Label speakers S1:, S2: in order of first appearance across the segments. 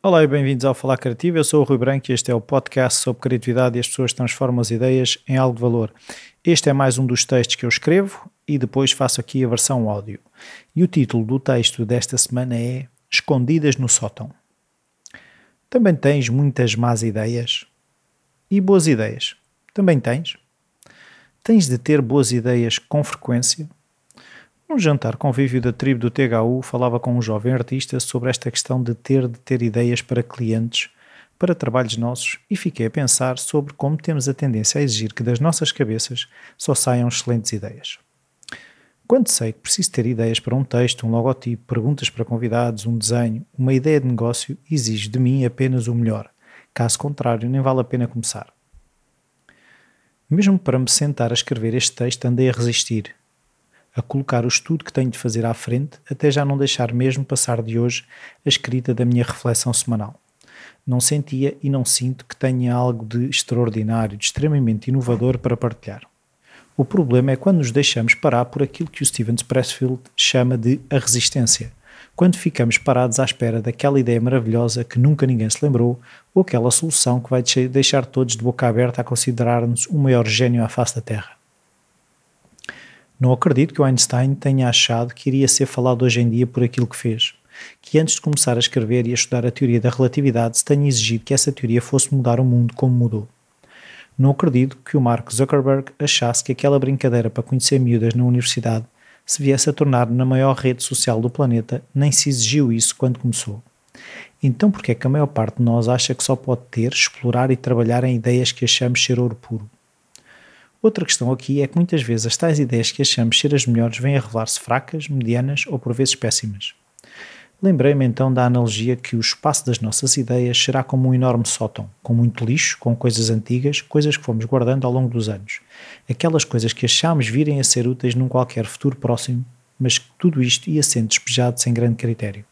S1: Olá e bem-vindos ao Falar Criativo. Eu sou o Rui Branco e este é o podcast sobre criatividade e as pessoas transformam as ideias em algo de valor. Este é mais um dos textos que eu escrevo e depois faço aqui a versão áudio. E o título do texto desta semana é Escondidas no sótão. Também tens muitas más ideias e boas ideias. Também tens? Tens de ter boas ideias com frequência? Um jantar convívio da tribo do THU falava com um jovem artista sobre esta questão de ter de ter ideias para clientes, para trabalhos nossos, e fiquei a pensar sobre como temos a tendência a exigir que das nossas cabeças só saiam excelentes ideias. Quando sei que preciso ter ideias para um texto, um logotipo, perguntas para convidados, um desenho, uma ideia de negócio, exige de mim apenas o melhor. Caso contrário, nem vale a pena começar. Mesmo para me sentar a escrever este texto, andei a resistir, a colocar o estudo que tenho de fazer à frente, até já não deixar mesmo passar de hoje a escrita da minha reflexão semanal. Não sentia e não sinto que tenha algo de extraordinário, de extremamente inovador para partilhar. O problema é quando nos deixamos parar por aquilo que o Steven Pressfield chama de a resistência. Quando ficamos parados à espera daquela ideia maravilhosa que nunca ninguém se lembrou, ou aquela solução que vai deixar todos de boca aberta a considerar-nos o maior gênio à face da Terra. Não acredito que o Einstein tenha achado que iria ser falado hoje em dia por aquilo que fez. Que antes de começar a escrever e a estudar a teoria da relatividade se tenha exigido que essa teoria fosse mudar o mundo como mudou. Não acredito que o Mark Zuckerberg achasse que aquela brincadeira para conhecer miúdas na universidade se viesse a tornar na maior rede social do planeta, nem se exigiu isso quando começou. Então, por que é que a maior parte de nós acha que só pode ter, explorar e trabalhar em ideias que achamos ser ouro puro? Outra questão aqui é que muitas vezes as tais ideias que achamos ser as melhores vêm a revelar-se fracas, medianas ou por vezes péssimas. Lembrei-me então da analogia que o espaço das nossas ideias será como um enorme sótão, com muito lixo, com coisas antigas, coisas que fomos guardando ao longo dos anos. Aquelas coisas que achámos virem a ser úteis num qualquer futuro próximo, mas que tudo isto ia sendo despejado sem grande critério.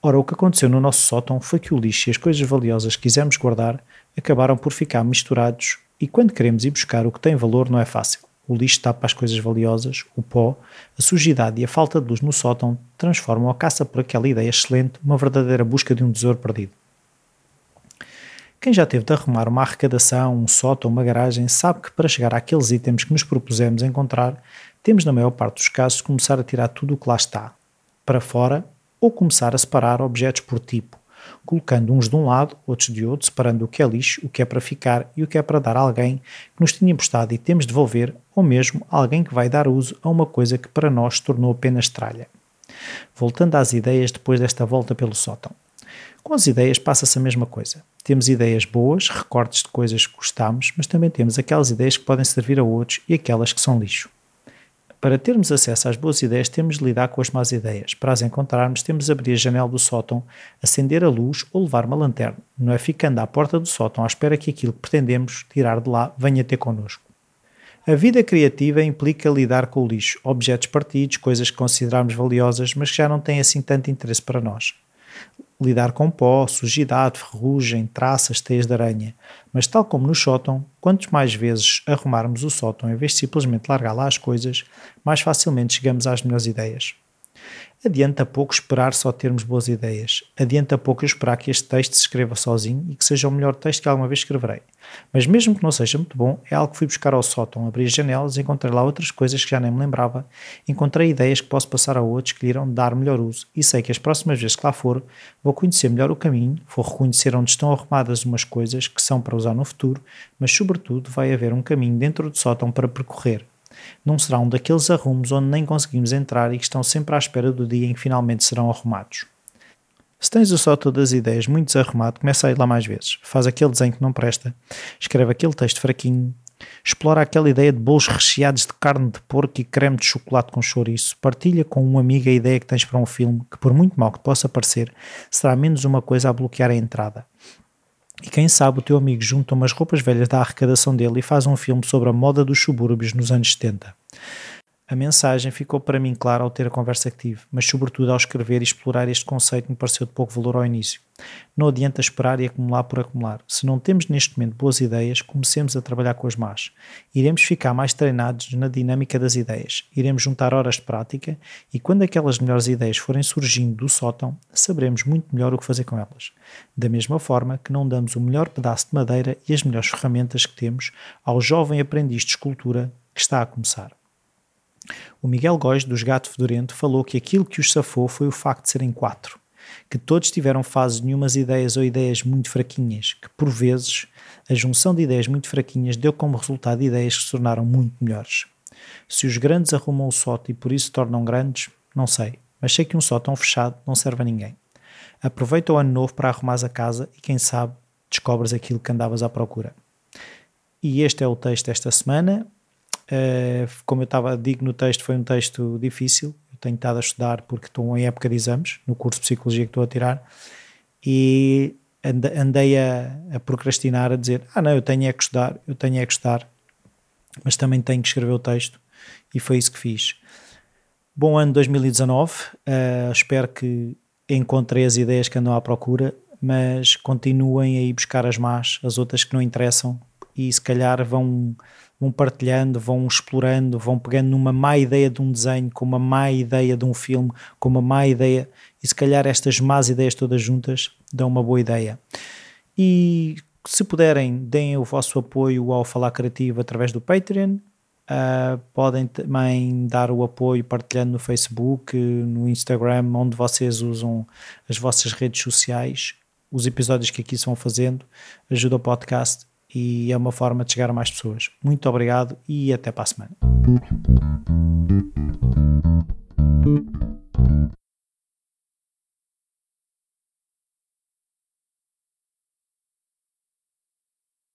S1: Ora, o que aconteceu no nosso sótão foi que o lixo e as coisas valiosas que quisemos guardar acabaram por ficar misturados e quando queremos ir buscar o que tem valor não é fácil. O lixo tapa as coisas valiosas, o pó, a sujidade e a falta de luz no sótão transformam a caça por aquela ideia excelente uma verdadeira busca de um tesouro perdido. Quem já teve de arrumar uma arrecadação, um sótão, uma garagem, sabe que para chegar àqueles itens que nos propusemos encontrar, temos na maior parte dos casos de começar a tirar tudo o que lá está, para fora, ou começar a separar objetos por tipo, colocando uns de um lado, outros de outro, separando o que é lixo, o que é para ficar e o que é para dar a alguém que nos tinha emprestado e temos de devolver, ou mesmo alguém que vai dar uso a uma coisa que para nós se tornou apenas tralha. Voltando às ideias depois desta volta pelo sótão. Com as ideias passa-se a mesma coisa. Temos ideias boas, recortes de coisas que gostamos, mas também temos aquelas ideias que podem servir a outros e aquelas que são lixo. Para termos acesso às boas ideias, temos de lidar com as más ideias. Para as encontrarmos, temos de abrir a janela do sótão, acender a luz ou levar uma lanterna. Não é ficando à porta do sótão à espera que aquilo que pretendemos tirar de lá venha ter connosco. A vida criativa implica lidar com o lixo, objetos partidos, coisas que consideramos valiosas, mas que já não têm assim tanto interesse para nós lidar com pó, sujidade, ferrugem, traças, teias de aranha. Mas, tal como no sótão, quanto mais vezes arrumarmos o sótão em vez de simplesmente largar lá as coisas, mais facilmente chegamos às melhores ideias. Adianta pouco esperar só termos boas ideias. Adianta pouco eu esperar que este texto se escreva sozinho e que seja o melhor texto que alguma vez escreverei. Mas mesmo que não seja muito bom, é algo que fui buscar ao sótão, abri as janelas, encontrei lá outras coisas que já nem me lembrava, encontrei ideias que posso passar a outros que lhe irão dar melhor uso e sei que as próximas vezes que lá for, vou conhecer melhor o caminho, vou reconhecer onde estão arrumadas umas coisas que são para usar no futuro, mas sobretudo vai haver um caminho dentro do sótão para percorrer não será um daqueles arrumos onde nem conseguimos entrar e que estão sempre à espera do dia em que finalmente serão arrumados. Se tens o só todas as ideias muito desarrumado, começa a ir lá mais vezes. Faz aquele desenho que não presta, escreve aquele texto fraquinho, explora aquela ideia de bolos recheados de carne de porco e creme de chocolate com chouriço, partilha com um amigo a ideia que tens para um filme que, por muito mal que possa parecer, será menos uma coisa a bloquear a entrada. E quem sabe o teu amigo junta umas roupas velhas da arrecadação dele e faz um filme sobre a moda dos subúrbios nos anos 70. A mensagem ficou para mim clara ao ter a conversa que tive, mas sobretudo ao escrever e explorar este conceito me pareceu de pouco valor ao início. Não adianta esperar e acumular por acumular. Se não temos neste momento boas ideias, comecemos a trabalhar com as más. Iremos ficar mais treinados na dinâmica das ideias, iremos juntar horas de prática e quando aquelas melhores ideias forem surgindo do sótão, saberemos muito melhor o que fazer com elas. Da mesma forma que não damos o melhor pedaço de madeira e as melhores ferramentas que temos ao jovem aprendiz de escultura que está a começar. O Miguel Góes, dos Gato Fedorento, falou que aquilo que os safou foi o facto de serem quatro, que todos tiveram fases de nenhumas ideias ou ideias muito fraquinhas, que por vezes a junção de ideias muito fraquinhas deu como resultado ideias que se tornaram muito melhores. Se os grandes arrumam o sótão e por isso se tornam grandes, não sei, mas sei que um sótão fechado não serve a ninguém. Aproveita o ano novo para arrumares a casa e quem sabe descobres aquilo que andavas à procura. E este é o texto desta semana. Uh, como eu estava digo no texto, foi um texto difícil. Eu tenho estado a estudar porque estou em época de exames, no curso de Psicologia que estou a tirar, e andei a, a procrastinar, a dizer: Ah, não, eu tenho é que estudar, eu tenho é que estudar, mas também tenho que escrever o texto, e foi isso que fiz. Bom ano 2019, uh, eh, espero que encontrei as ideias que andam à procura, mas continuem a ir buscar as más, as outras que não interessam, e se calhar vão vão partilhando, vão explorando, vão pegando numa má ideia de um desenho, com uma má ideia de um filme, com uma má ideia, e se calhar estas más ideias todas juntas dão uma boa ideia. E se puderem, deem o vosso apoio ao Falar Criativo através do Patreon. Uh, podem também dar o apoio partilhando no Facebook, no Instagram, onde vocês usam as vossas redes sociais. Os episódios que aqui se vão fazendo ajuda o podcast e é uma forma de chegar a mais pessoas. Muito obrigado e até para a semana.